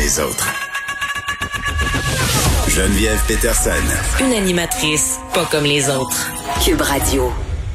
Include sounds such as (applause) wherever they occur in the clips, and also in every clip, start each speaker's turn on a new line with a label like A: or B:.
A: Les autres. Geneviève Peterson.
B: Une animatrice pas comme les autres. Cube Radio.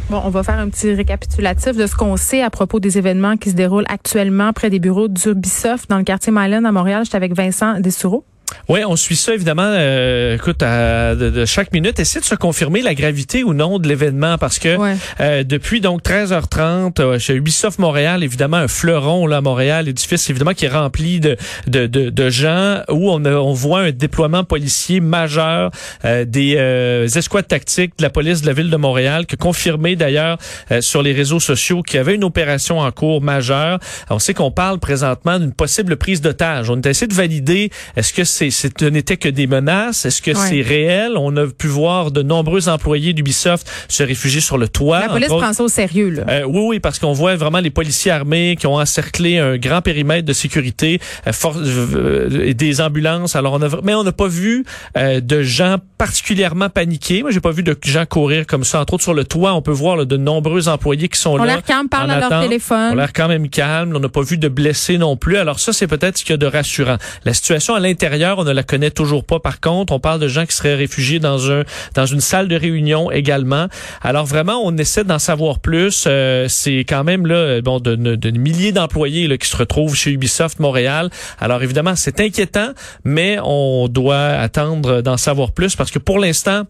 C: Bon, on va faire un petit récapitulatif de ce qu'on sait à propos des événements qui se déroulent actuellement près des bureaux d'Ubisoft dans le quartier Myland à Montréal. J'étais avec Vincent Dessoureau.
D: Oui, on suit ça évidemment. Euh, écoute, à, de, de chaque minute, essaie de se confirmer la gravité ou non de l'événement parce que
C: Ouais.
D: euh, depuis donc 13h30 euh, chez Ubisoft Montréal, évidemment un fleuron là à Montréal, édifice évidemment qui est rempli de de, de, de gens où on, a- on voit un déploiement policier majeur euh, des euh, escouades tactiques de la police de la ville de Montréal, qui a confirmé d'ailleurs euh, sur les réseaux sociaux qu'il y avait une opération en cours majeure. On sait qu'on parle présentement d'une possible prise d'otage. On a essayé de valider est-ce que c'est ce n'était que des menaces, est-ce que
C: Ouais.
D: c'est réel? On a pu voir de nombreux employés d'Ubisoft se réfugier sur le toit.
C: La police prend ça au sérieux, là.
D: Euh, oui, oui, parce qu'on voit vraiment les policiers armés qui ont encerclé un grand périmètre de sécurité euh, for- euh, des ambulances. Alors, on a, mais on n'a pas vu de gens particulièrement paniqués. Moi, j'ai pas vu de gens courir comme ça. Entre autres, sur le toit, on peut voir là, de nombreux employés qui sont
C: On
D: là.
C: l'air calme, parle à leur téléphone.
D: On l'air quand même calme. On n'a pas vu de blessés non plus. Alors ça, c'est peut-être ce qu'il y a de rassurant. La situation à l'intérieur, on ne la connaît toujours pas. Par contre, on parle de gens qui seraient réfugiés dans un dans une salle de réunion également. Alors vraiment, on essaie d'en savoir plus. Euh, c'est quand même là, bon, de, milliers d'employés qui se retrouvent chez Ubisoft Montréal. Alors évidemment, c'est inquiétant, mais on doit attendre d'en savoir plus parce que pour l'instant.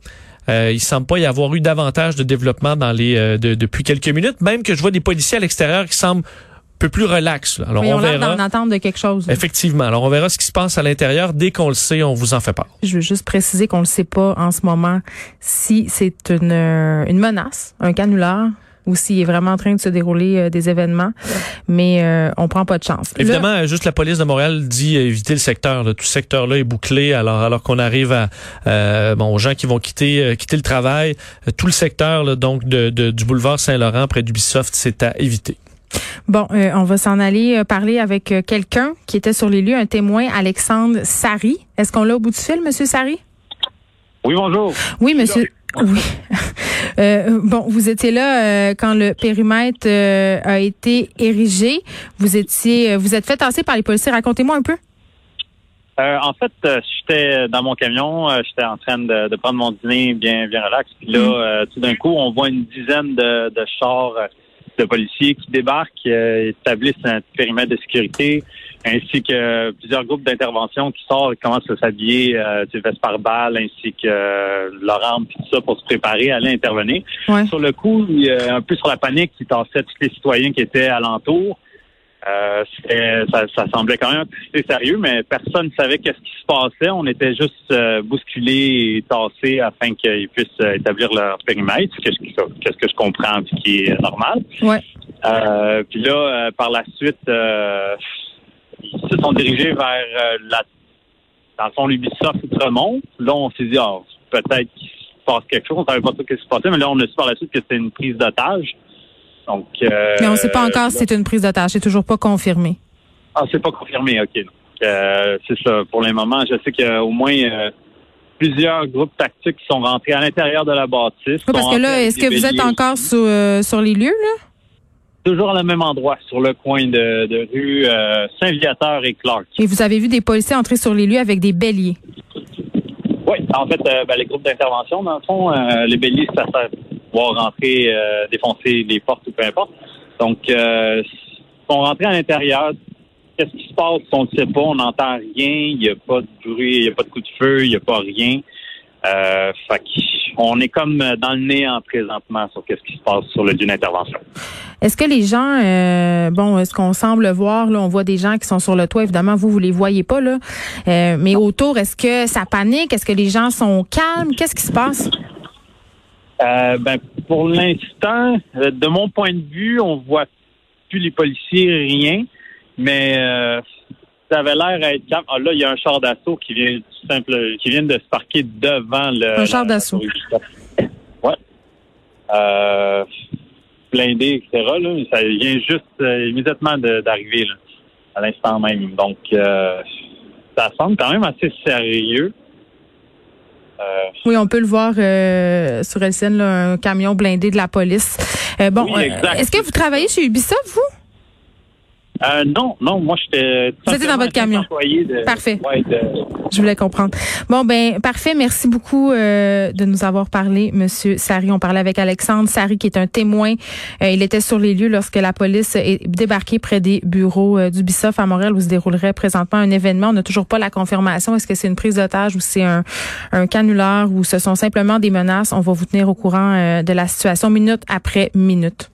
D: Euh, il semble pas y avoir eu davantage de développement dans les euh, de- depuis quelques minutes. Même que je vois des policiers à l'extérieur qui semblent peu plus relax. là. Alors on verra.
C: d'en de quelque chose. là.
D: Effectivement. Alors on verra ce qui se passe à l'intérieur. Dès qu'on le sait, on vous en fait part.
C: Je veux juste préciser qu'on ne sait pas en ce moment si c'est une, euh, une menace, un canular, ou s'il est vraiment en train de se dérouler euh, des événements. Mais euh, on prend pas de chance.
D: Évidemment, euh, juste la police de Montréal dit éviter le secteur. là. Tout ce secteur-là est bouclé. Alors, alors qu'on arrive à euh, bon aux gens qui vont quitter quitter le travail, tout le secteur là, donc de, de- du boulevard Saint-Laurent près d'Ubisoft, c'est à éviter.
C: Bon, euh, on va s'en aller euh, parler avec euh, quelqu'un qui était sur les lieux, un témoin, Alexandre Sari. Est-ce qu'on l'a au bout du fil, Monsieur Sari?
E: Oui, bonjour.
C: Oui, monsieur. Oui. (laughs) Euh, bon, vous étiez là euh, quand le périmètre euh, a été érigé. Vous étiez, vous êtes fait tasser par les policiers. Racontez-moi un peu.
E: Euh, en fait, j'étais dans mon camion, j'étais en train de, de prendre mon dîner bien, bien relax. Puis là,
C: Mm.
E: tout d'un coup, on voit une dizaine de, de chars de policiers qui débarquent, euh, établissent un périmètre de sécurité, ainsi que plusieurs groupes d'intervention qui sortent et commencent à s'habiller, euh, sais, veste par balle, ainsi que euh, leur arme, tout ça pour se préparer à aller intervenir.
C: Ouais.
E: Sur le coup, il un peu sur la panique qui tassait tous les citoyens qui étaient alentour. Euh, ça, ça semblait quand même assez sérieux, mais personne ne savait qu'est-ce qui se passait. On était juste euh, bousculés et tassés afin qu'ils puissent euh, établir leur périmètre, ce que, je- qu'est-ce que je comprends, puis qui est normal.
C: Ouais.
E: Euh, puis là, euh, par la suite, euh, ils se sont dirigés vers la, dans le fond, l'Ubisoft Outremont. Là, on s'est dit, ah, peut-être qu'il se passe quelque chose. On savait pas trop ce qui se passait, mais là, on a su par la suite que c'était une prise d'otage. Donc, euh,
C: Mais on ne sait pas encore si c'est une prise d'otage. C'est toujours pas confirmé.
E: ah, c'est pas confirmé, OK. Euh, c'est ça. Pour le moment, je sais qu'il y a au moins euh, plusieurs groupes tactiques qui sont rentrés à l'intérieur de la bâtisse.
C: Oui, parce que là, est-ce que vous êtes encore
E: aussi.
C: sur, euh, sur les lieux, là?
E: Toujours à le même endroit, sur le coin de, de rue Saint-Viateur et Clark.
C: Et vous avez vu des policiers entrer sur les lieux avec des béliers?
E: Oui, en fait, ben, les groupes d'intervention, dans le fond, les béliers, ça sert pouvoir rentrer, euh, défoncer les portes ou peu importe. Donc, euh, ils sont rentrés à l'intérieur. Qu'est-ce qui se passe? On ne sait pas, on n'entend rien, il n'y a pas de bruit, il n'y a pas de coup de feu, il n'y a pas rien. Euh, fait on est comme dans le néant présentement sur qu'est-ce qui se passe sur le lieu d'intervention.
C: Est-ce que les gens, euh, bon, ce qu'on semble voir, là, on voit des gens qui sont sur le toit, évidemment, vous, vous les voyez pas, là. Euh, mais autour, est-ce que ça panique? Est-ce que les gens sont calmes? Qu'est-ce qui se passe?
E: Euh, ben, pour l'instant, euh, de mon point de vue, on voit plus les policiers, rien. Mais euh, ça avait l'air à être calme. Ah, là, il y a un char d'assaut qui vient tout simple, qui vient de se parquer devant le.
C: Un char d'assaut.
E: Ouais. Euh, blindé, etc. Là, ça vient juste euh, immédiatement d'arriver à l'instant même. Donc, euh, ça semble quand même assez sérieux. Euh,
C: Oui, on peut le voir euh, sur LCN, là, un camion blindé de la police. Euh, bon,
E: Oui,
C: est-ce que vous travaillez chez Ubisoft, vous?
E: Euh, non, non, moi j'étais.
C: Vous étiez dans votre camion.
E: De,
C: Parfait.
E: ouais, de-
C: Je voulais comprendre. Bon, ben parfait. Merci beaucoup euh, de nous avoir parlé, Monsieur Sari. On parlait avec Alexandre Sari, qui est un témoin. Euh, il était sur les lieux lorsque la police est débarquée près des bureaux euh, d'Ubisoft à Montréal où se déroulerait présentement un événement. On n'a toujours pas la confirmation. Est-ce que c'est une prise d'otage ou c'est un, un canular ou ce sont simplement des menaces? On va vous tenir au courant euh, de la situation minute après minute.